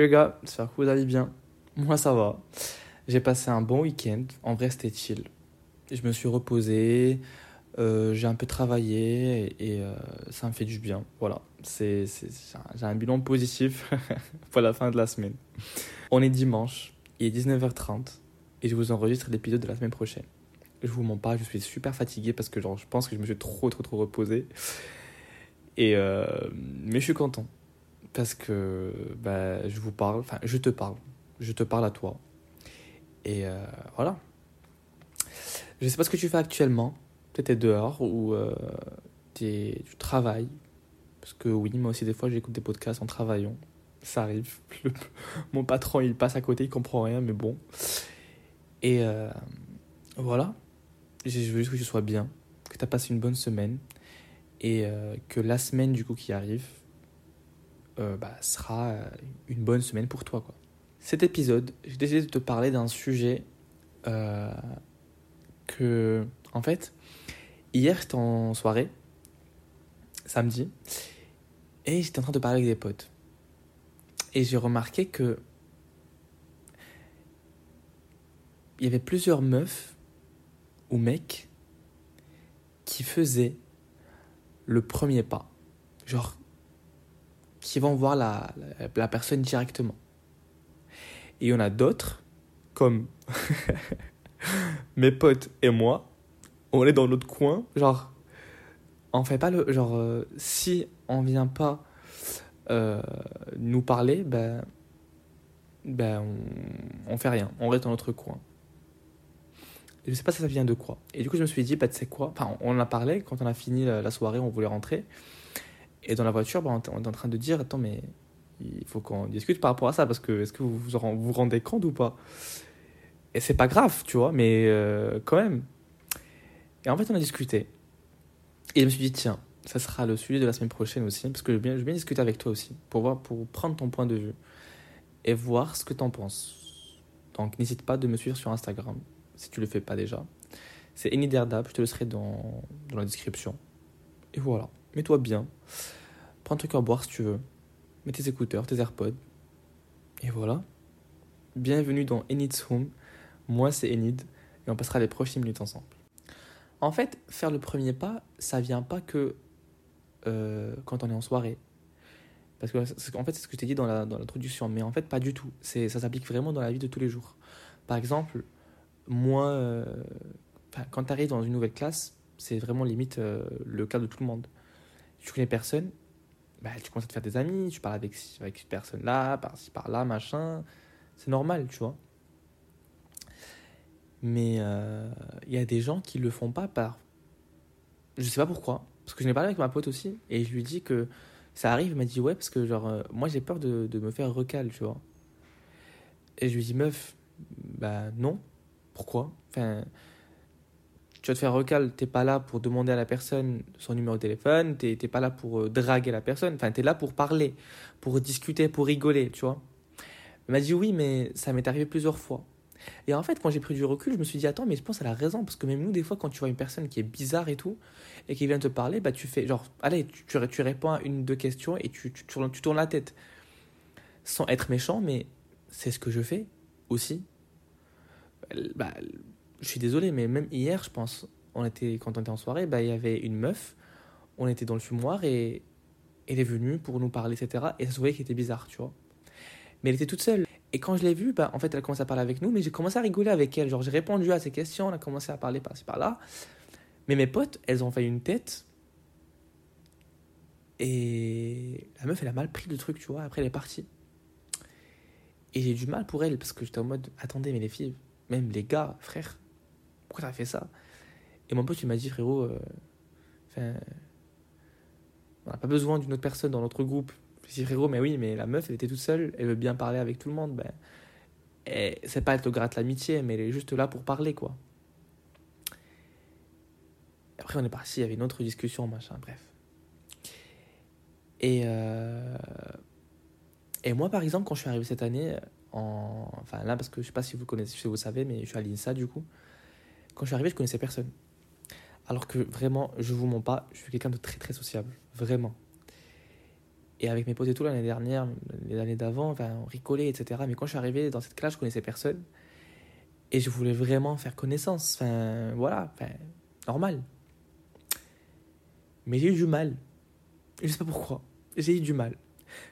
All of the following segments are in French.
Les gars, j'espère que vous allez bien. Moi ça va. J'ai passé un bon week-end. En vrai c'était chill. Je me suis reposé, euh, j'ai un peu travaillé et, euh, ça me fait du bien. Voilà, c'est, j'ai un bilan positif pour la fin de la semaine. On est dimanche, il est 19h30 et je vous enregistre l'épisode de la semaine prochaine. Je vous mens pas, je suis super fatigué parce que genre, je pense que je me suis trop trop trop reposé. Et euh, mais je suis content parce que bah, je vous parle, enfin je te parle, je te parle à toi. Et euh, voilà. Je sais pas ce que tu fais actuellement, peut-être dehors ou euh, tu travailles. Parce que oui, moi aussi des fois j'écoute des podcasts en travaillant. Ça arrive. mon patron il passe à côté, il comprend rien, mais bon. Et euh, voilà. Je veux juste que tu sois bien, que tu as passé une bonne semaine et que la semaine du coup qui arrive, euh, bah, sera euh, une bonne semaine pour toi. Quoi. Cet épisode, j'ai décidé de te parler d'un sujet euh, que, en fait, hier j'étais en soirée, samedi, et j'étais en train de parler avec des potes. Et j'ai remarqué que il y avait plusieurs meufs ou mecs qui faisaient le premier pas. Genre, qui vont voir la, la, personne directement. Et en a d'autres, comme mes potes et moi, on est dans notre coin, genre, on fait pas le. Genre, euh, si on vient pas euh, nous parler, ben. Ben, on, on fait rien, on reste dans notre coin. je sais pas si ça vient de quoi. Et du coup, je me suis dit, bah, tu sais quoi? Enfin, on en a parlé quand on a fini la soirée, on voulait rentrer. Et dans la voiture, bah, on est en train de dire Attends, mais il faut qu'on discute par rapport à ça, parce que est-ce que vous vous, rendez compte ou pas? Et c'est pas grave, tu vois, mais euh, quand même. Et en fait, on a discuté. Et je me suis dit Tiens, ça sera le sujet de la semaine prochaine aussi, parce que je vais bien, discuter avec toi aussi, pour, voir, pour prendre ton point de vue et voir ce que tu en penses. Donc n'hésite pas de me suivre sur Instagram, si tu le fais pas déjà. C'est Eniderdab, je te laisserai dans, dans la description. Et voilà mets-toi bien, prends un truc à boire si tu veux, mets tes écouteurs, tes AirPods, et voilà. Bienvenue dans Enid's Home, moi c'est Enid, et on passera les prochaines minutes ensemble. En fait, faire le premier pas, ça vient pas que euh, quand on est en soirée. Parce que, en fait, c'est ce que je t'ai dit dans l'introduction, mais en fait, pas du tout. Ça s'applique vraiment dans la vie de tous les jours. Par exemple, moi, euh, quand tu arrives dans une nouvelle classe, c'est vraiment limite euh, le cas de tout le monde tu connais personne, bah, tu commences à te faire des amis, tu parles avec, avec cette personne-là, par-ci, par-là, machin. C'est normal, tu vois. Mais euh, il y a des gens qui le font pas par. Je sais pas pourquoi. Parce que je n'ai parlé avec ma pote aussi, et je lui dis que ça arrive. Il m'a dit ouais, parce que genre, euh, moi j'ai peur de, de, me faire recal, tu vois. Et je lui dis meuf, bah non. Pourquoi? Enfin tu vas te faire recal, t'es pas là pour demander à la personne son numéro de téléphone, t'es pas là pour euh, draguer la personne, enfin t'es là pour parler, pour discuter, pour rigoler, tu vois. Elle m'a dit oui, mais ça m'est arrivé plusieurs fois. Et en fait, quand j'ai pris du recul, je me suis dit attends, mais je pense qu'elle a raison, parce que même nous, des fois, quand tu vois une personne qui est bizarre et tout, et qui vient te parler, bah tu fais genre, allez, tu, tu, réponds à une, deux questions et tu, tu, tu tournes la tête. Sans être méchant, mais c'est ce que je fais aussi. Bah, je suis désolé, mais même hier, je pense, on était, quand on était en soirée, bah, il y avait une meuf, on était dans le fumoir et elle est venue pour nous parler, etc. Et ça se voyait qu'elle était bizarre, tu vois. Mais elle était toute seule. Et quand je l'ai vue, bah, en fait, elle a commencé à parler avec nous, mais j'ai commencé à rigoler avec elle. Genre, j'ai répondu à ses questions, on a commencé à parler par-ci par-là. Mais mes potes, elles ont fait une tête. Et la meuf, elle a mal pris le truc, tu vois. Après, elle est partie. Et j'ai du mal pour elle, parce que j'étais en mode, attendez, mais les filles, même les gars, frère, pourquoi t'as fait ça? Et mon pote, il m'a dit, frérot, euh, on n'a pas besoin d'une autre personne dans notre groupe. Je dit, frérot, mais oui, mais la meuf, elle était toute seule, elle veut bien parler avec tout le monde. Ben, c'est pas elle te gratte l'amitié, mais elle est juste là pour parler, quoi. Après, on est parti, il y avait une autre discussion, machin, bref. Et, euh, et moi, par exemple, quand je suis arrivé cette année, en, enfin là, parce que je sais pas si vous connaissez, si vous savez, mais je suis à l'INSA du coup. Quand je suis arrivé, je connaissais personne. Alors que vraiment, je vous mens pas, je suis quelqu'un de très très sociable. Vraiment. Et avec mes potes et tout, l'année dernière, les années d'avant, enfin, on rigolait, etc. Mais quand je suis arrivé dans cette classe, je connaissais personne. Et je voulais vraiment faire connaissance. Enfin, voilà, enfin, normal. Mais j'ai eu du mal. Je sais pas pourquoi. J'ai eu du mal.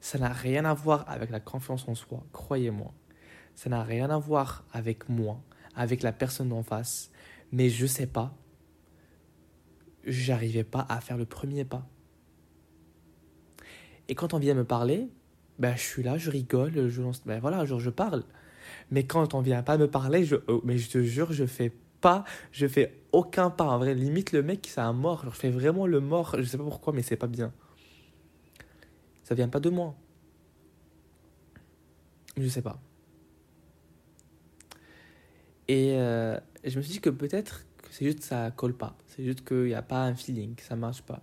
Ça n'a rien à voir avec la confiance en soi, croyez-moi. Ça n'a rien à voir avec moi, avec la personne en face. Mais je sais pas. J'arrivais pas à faire le premier pas. Et quand on vient me parler, ben, je suis là, je rigole, je lance, ben voilà, genre je parle. Mais quand on vient pas me parler, je, oh, mais je te jure, je fais pas, je fais aucun pas. En vrai, limite le mec, c'est un mort. Je fais vraiment le mort. Je sais pas pourquoi, mais c'est pas bien. Ça vient pas de moi. Je sais pas. Et euh, je me suis dit que peut-être que c'est juste que ça colle pas. C'est juste qu'il n'y a pas un feeling, que ça marche pas.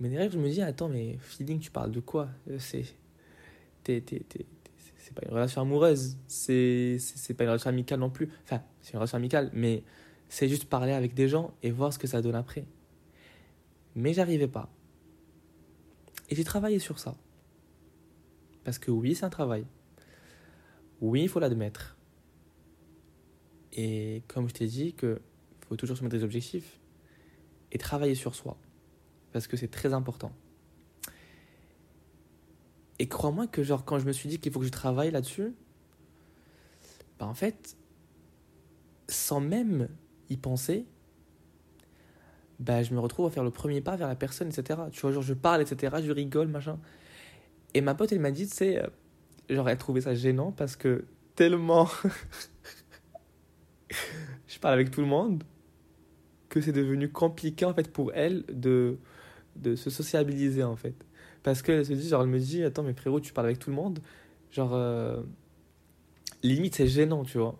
Mais derrière, je me dis, attends, mais feeling, tu parles de quoi? Euh, C'est. C'est pas une relation amoureuse, c'est pas une relation amicale non plus. Enfin, c'est une relation amicale, mais c'est juste parler avec des gens et voir ce que ça donne après. Mais j'arrivais pas. Et j'ai travaillé sur ça. Parce que oui, c'est un travail. Oui, il faut l'admettre. Et comme je t'ai dit, il faut toujours se mettre des objectifs et travailler sur soi parce que c'est très important. Et crois-moi que genre quand je me suis dit qu'il faut que je travaille là-dessus, bah en fait, sans même y penser, bah je me retrouve à faire le premier pas vers la personne, etc. Tu vois, genre je parle, etc., je rigole, machin. Et ma pote, elle m'a dit, tu sais, euh, genre elle trouvait ça gênant parce que tellement je parle avec tout le monde que c'est devenu compliqué en fait pour elle de de se sociabiliser en fait. Parce qu'elle se dit, genre, elle me dit, attends, mais frérot, tu parles avec tout le monde? Genre, euh, limite, c'est gênant, tu vois.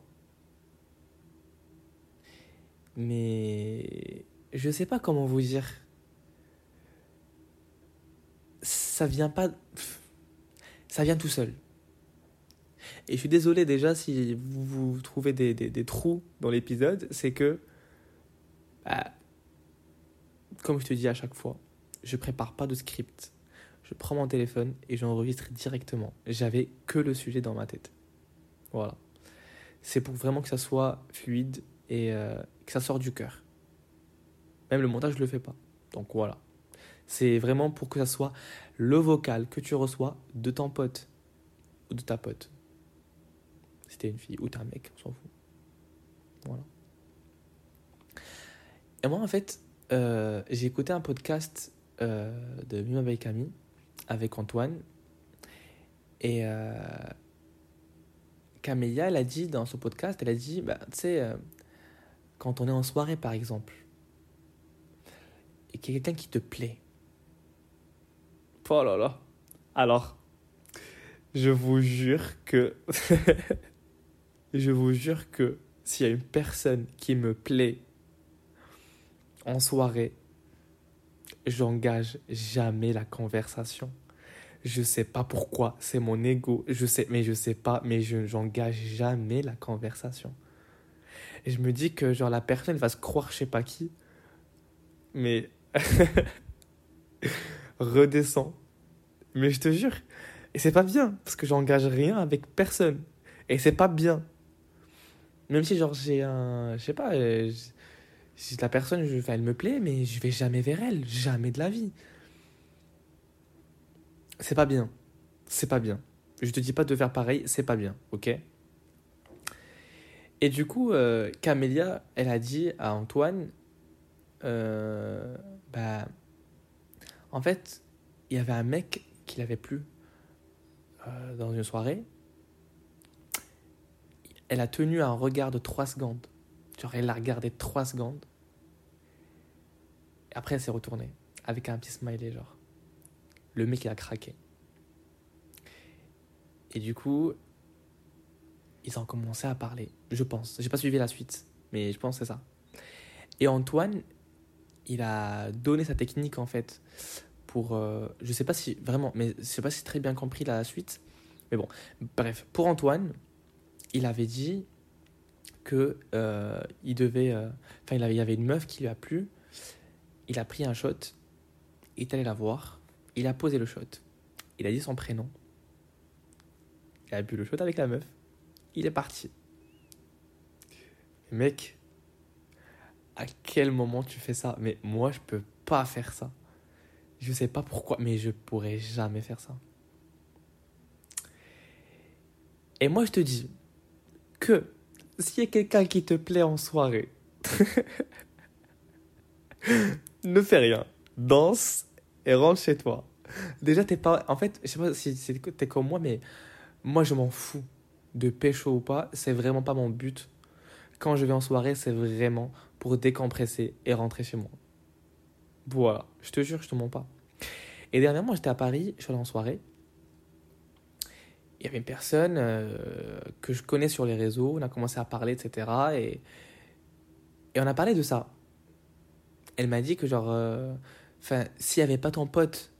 Mais je sais pas comment vous dire. Ça vient pas. Ça vient tout seul. Et je suis désolé déjà si vous, trouvez des, des, des trous dans l'épisode, c'est que. Bah, comme je te dis à chaque fois, je prépare pas de script. Je prends mon téléphone et j'enregistre directement. J'avais que le sujet dans ma tête. Voilà. C'est pour vraiment que ça soit fluide et euh, que ça sorte du cœur. Même le montage, je le fais pas. Donc voilà. C'est vraiment pour que ça soit le vocal que tu reçois de ton pote ou de ta pote. C'était une fille ou t'es un mec, on s'en fout. Voilà. Et moi, en fait, euh, j'ai écouté un podcast euh, de Mima Baikami avec Antoine. Et euh, Camélia, elle a dit dans son podcast, elle a dit, bah, tu sais, euh, quand on est en soirée par exemple, et qu'il y a quelqu'un qui te plaît. Oh là là. Alors, je vous jure que... je vous jure que s'il y a une personne qui me plaît en soirée, j'engage jamais la conversation. Je sais pas pourquoi, c'est mon ego, je sais, mais je sais pas, mais je j'engage jamais la conversation. Et je me dis que genre la personne va se croire je sais pas qui, mais redescends. Mais je te jure, et c'est pas bien parce que j'engage rien avec personne, et c'est pas bien. Même si genre j'ai un, je sais pas, euh, si la personne, je, elle me plaît, mais je vais jamais vers elle, jamais de la vie. C'est pas bien. C'est pas bien. Je te dis pas de faire pareil, c'est pas bien, ok? Et du coup, euh, Camélia, elle a dit à Antoine, euh, bah, en fait, il y avait un mec qui l'avait plu dans une soirée. Elle a tenu un regard de 3 secondes. Genre, elle l'a regardé trois secondes. Et après, elle s'est retournée. Avec un petit smiley, genre. Le mec, il a craqué. Et du coup, ils ont commencé à parler. Je pense. J'ai pas suivi la suite. Mais je pense que c'est ça. Et Antoine, il a donné sa technique, en fait. Pour. Euh, je sais pas si. Vraiment. Mais je sais pas si très bien compris la suite. Mais bon. Bref. Pour Antoine, il avait dit que euh, il devait. Euh, enfin, il, y avait une meuf qui lui a plu. Il a pris un shot. Il est allé la voir. Il a posé le shot. il a dit son prénom. Il a bu le shot avec la meuf. Il est parti. Mec, à quel moment tu fais ça? Mais moi, je peux pas faire ça. Je sais pas pourquoi, mais je pourrais jamais faire ça. Et moi, je te dis que s'il y a quelqu'un qui te plaît en soirée, ne fais rien. Danse et rentre chez toi. Déjà, t'es pas. En fait, je sais pas si t'es comme moi, mais moi, je m'en fous de pécho ou pas. C'est vraiment pas mon but. Quand je vais en soirée, c'est vraiment pour décompresser et rentrer chez moi. Voilà, je te jure, je te mens pas. Et dernièrement, j'étais à Paris, je suis allé en soirée. Il y avait une personne euh, que je connais sur les réseaux, on a commencé à parler, etc. Et, et on a parlé de ça. Elle m'a dit que, genre, euh, s'il n'y avait pas ton pote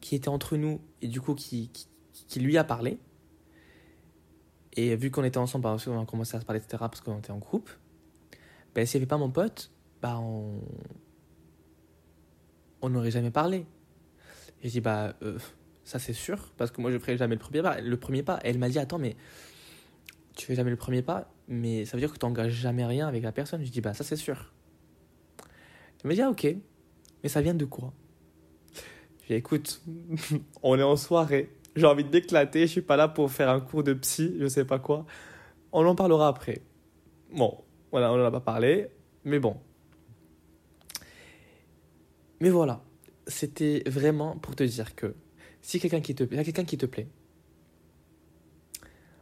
qui était entre nous et du coup qui, qui, lui a parlé, et vu qu'on était ensemble, parce qu'on a commencé à se parler, etc., parce qu'on était en groupe, ben, s'il n'y avait pas mon pote, bah, on on n'aurait jamais parlé. Et je dis, bah, euh, ça c'est sûr, parce que moi je ferai jamais le premier pas. Le premier pas. elle m'a dit, attends, mais tu fais jamais le premier pas, mais ça veut dire que tu n'engages jamais rien avec la personne. Je dis, bah, ça c'est sûr. Elle m'a dit, ah, ok, mais ça vient de quoi? Je écoute, on est en soirée, j'ai envie d'éclater, je suis pas là pour faire un cours de psy, je sais pas quoi. On en parlera après. Bon, voilà, on n'en a pas parlé, mais bon. Mais voilà, c'était vraiment pour te dire que si quelqu'un qui te plaît, quelqu'un qui te plaît,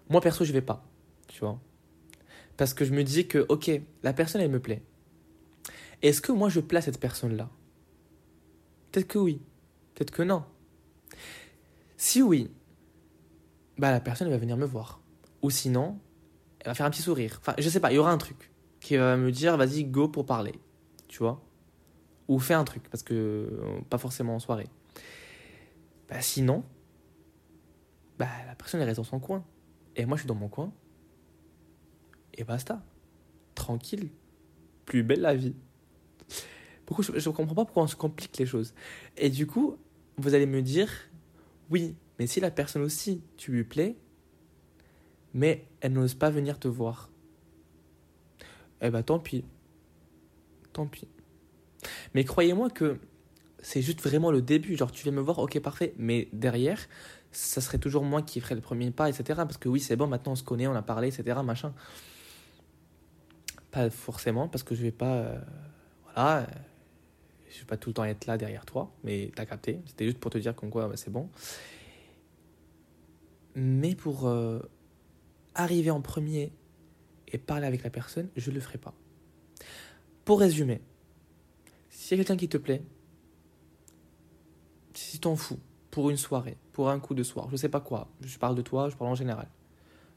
moi perso je vais pas, tu vois, parce que je me dis que ok, la personne elle me plaît. Est-ce que moi je place cette personne là Peut-être que oui, peut-être que non. Si oui, bah la personne va venir me voir, ou sinon elle va faire un petit sourire. Enfin je sais pas, il y aura un truc qui va me dire vas-y go pour parler, tu vois ou fais un truc, parce que euh, pas forcément en soirée. Bah, sinon, bah, la personne elle reste dans son coin. Et moi je suis dans mon coin. Et basta. Tranquille. Plus belle la vie. Pourquoi je ne comprends pas pourquoi on se complique les choses. Et du coup, vous allez me dire, oui, mais si la personne aussi, tu lui plais, mais elle n'ose pas venir te voir. Eh bah tant pis. Tant pis. Mais croyez-moi que c'est juste vraiment le début. Genre, tu viens me voir, ok, parfait. Mais derrière, ça serait toujours moi qui ferais le premier pas, etc. Parce que oui, c'est bon, maintenant on se connaît, on a parlé, etc. Machin. Pas forcément, parce que je vais pas. Euh, voilà. je vais pas tout le temps être là derrière toi, mais t'as capté. C'était juste pour te dire comme quoi c'est bon. Mais pour euh, arriver en premier et parler avec la personne, je le ferai pas. Pour résumer, s'il y a quelqu'un qui te plaît, si t'en fous, pour une soirée, pour un coup de soir, je sais pas quoi, je parle de toi, je parle en général,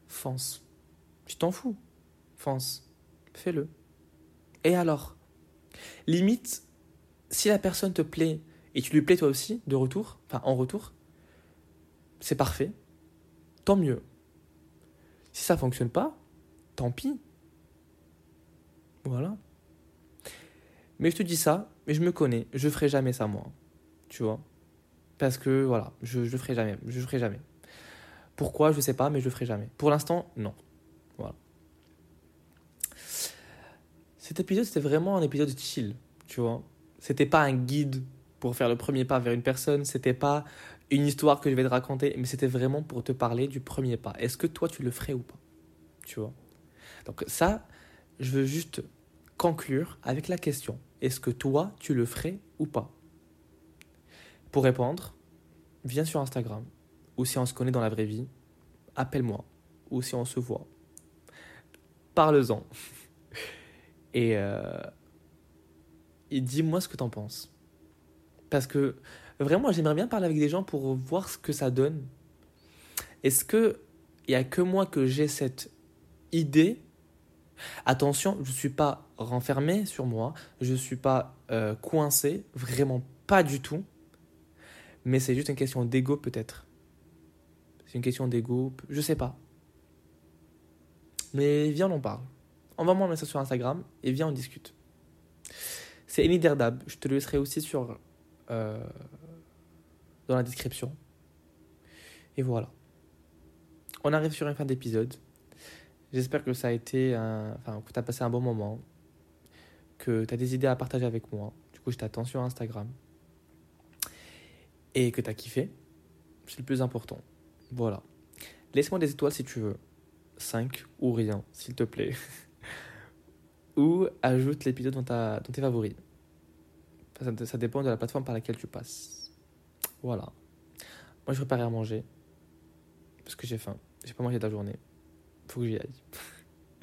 fonce. Tu t'en fous, fonce, fais-le. Et alors? Limite, si la personne te plaît et tu lui plais toi aussi, de retour, enfin en retour, c'est parfait, tant mieux. Si ça fonctionne pas, tant pis. Voilà. Mais je te dis ça, mais je me connais, je ferai jamais ça moi. Tu vois? Parce que voilà, je ne ferai jamais, je ferai jamais. Pourquoi, je sais pas, mais je ferai jamais. Pour l'instant, non. Voilà. Cet épisode, c'était vraiment un épisode chill, tu vois. C'était pas un guide pour faire le premier pas vers une personne, c'était pas une histoire que je vais te raconter, mais c'était vraiment pour te parler du premier pas. Est-ce que toi, tu le ferais ou pas Tu Donc ça, je veux juste conclure avec la question est-ce que toi, tu le ferais ou pas? Pour répondre, viens sur Instagram, ou si on se connaît dans la vraie vie, appelle-moi, ou si on se voit. Parle-en. Et, euh, et dis-moi ce que t'en penses. Parce que vraiment, j'aimerais bien parler avec des gens pour voir ce que ça donne. Est-ce que il n'y a que moi que j'ai cette idée? Attention, je ne suis pas renfermé sur moi, je ne suis pas euh, coincé, vraiment pas du tout. Mais c'est juste une question d'ego peut-être. C'est une question d'ego, je sais pas. Mais viens, on en parle. Envoie-moi un message sur Instagram et viens, on discute. C'est Eni Derdab, je te le laisserai aussi sur, euh, dans la description. Et voilà. On arrive sur une fin d'épisode. J'espère que ça a été un... enfin que tu as passé un bon moment, que tu as des idées à partager avec moi. Du coup, je t'attends sur Instagram. Et que tu as kiffé. C'est le plus important. Voilà. Laisse-moi des étoiles si tu veux. 5 ou rien, s'il te plaît. ou ajoute l'épisode dans, ta, dans tes favoris. Ça, dépend de la plateforme par laquelle tu passes. Voilà. Moi, je prépare à manger. Parce que j'ai faim. J'ai pas mangé de la journée. Faut que j'y aille.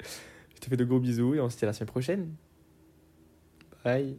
je te fais de gros bisous et on se dit la semaine prochaine. Bye.